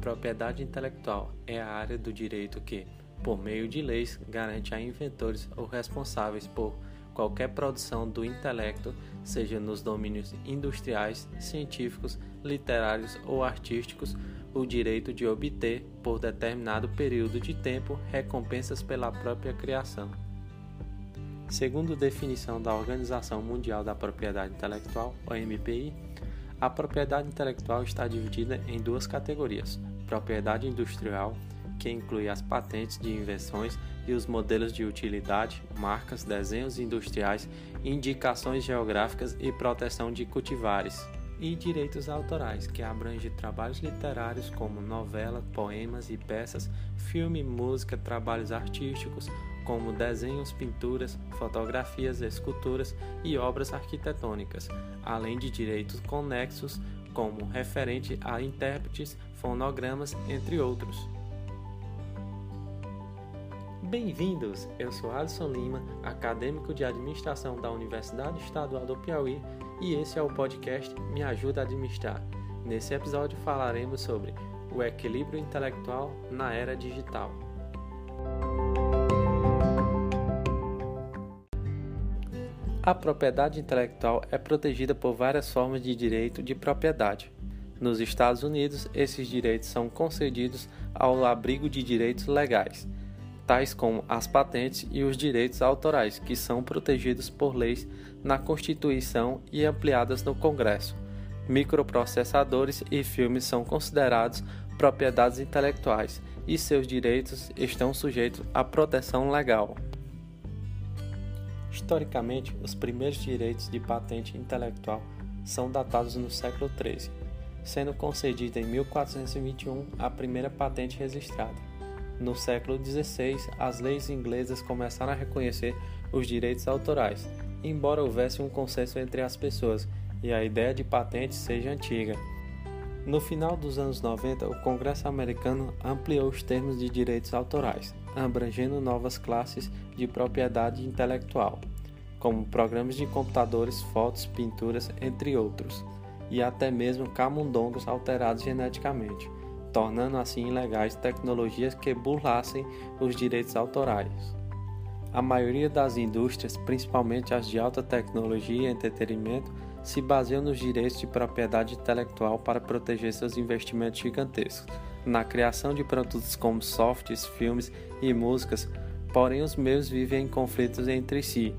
Propriedade intelectual é a área do direito que, por meio de leis, garante a inventores ou responsáveis por qualquer produção do intelecto, seja nos domínios industriais, científicos, literários ou artísticos, o direito de obter, por determinado período de tempo, recompensas pela própria criação. Segundo definição da Organização Mundial da Propriedade Intelectual, OMPI, a propriedade intelectual está dividida em duas categorias: propriedade industrial, que inclui as patentes de invenções e os modelos de utilidade, marcas, desenhos industriais, indicações geográficas e proteção de cultivares. E direitos autorais, que abrange trabalhos literários como novela, poemas e peças, filme, música, trabalhos artísticos, como desenhos, pinturas, fotografias, esculturas e obras arquitetônicas, além de direitos conexos, como referente a intérpretes, fonogramas, entre outros. Bem-vindos! Eu sou Alisson Lima, acadêmico de administração da Universidade Estadual do Piauí, e esse é o podcast Me Ajuda a Administrar. Nesse episódio falaremos sobre o equilíbrio intelectual na era digital. A propriedade intelectual é protegida por várias formas de direito de propriedade. Nos Estados Unidos, esses direitos são concedidos ao abrigo de direitos legais tais como as patentes e os direitos autorais, que são protegidos por leis na Constituição e ampliadas no Congresso. Microprocessadores e filmes são considerados propriedades intelectuais e seus direitos estão sujeitos à proteção legal. Historicamente, os primeiros direitos de patente intelectual são datados no século XIII, sendo concedida em 1421 a primeira patente registrada. No século XVI, as leis inglesas começaram a reconhecer os direitos autorais, embora houvesse um consenso entre as pessoas e a ideia de patente seja antiga. No final dos anos 90, o Congresso americano ampliou os termos de direitos autorais, abrangendo novas classes de propriedade intelectual, como programas de computadores, fotos, pinturas, entre outros, e até mesmo camundongos alterados geneticamente tornando assim ilegais tecnologias que burlassem os direitos autorais. A maioria das indústrias, principalmente as de alta tecnologia e entretenimento, se baseiam nos direitos de propriedade intelectual para proteger seus investimentos gigantescos na criação de produtos como softwares, filmes e músicas, porém os mesmos vivem em conflitos entre si,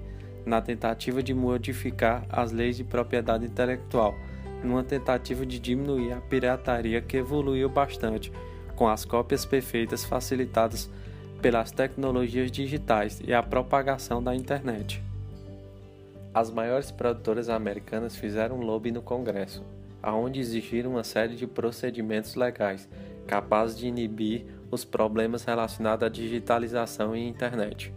na tentativa de modificar as leis de propriedade intelectual numa tentativa de diminuir a pirataria que evoluiu bastante, com as cópias perfeitas facilitadas pelas tecnologias digitais e a propagação da internet. As maiores produtoras americanas fizeram lobby no Congresso, aonde exigiram uma série de procedimentos legais capazes de inibir os problemas relacionados à digitalização e internet,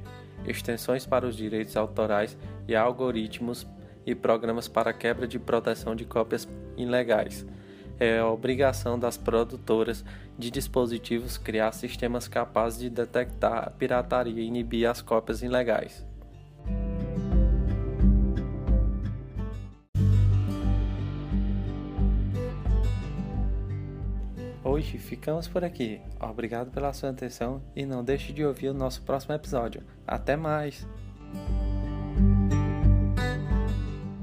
extensões para os direitos autorais e algoritmos e programas para quebra de proteção de cópias ilegais. É a obrigação das produtoras de dispositivos criar sistemas capazes de detectar a pirataria e inibir as cópias ilegais. Hoje ficamos por aqui. Obrigado pela sua atenção e não deixe de ouvir o nosso próximo episódio. Até mais!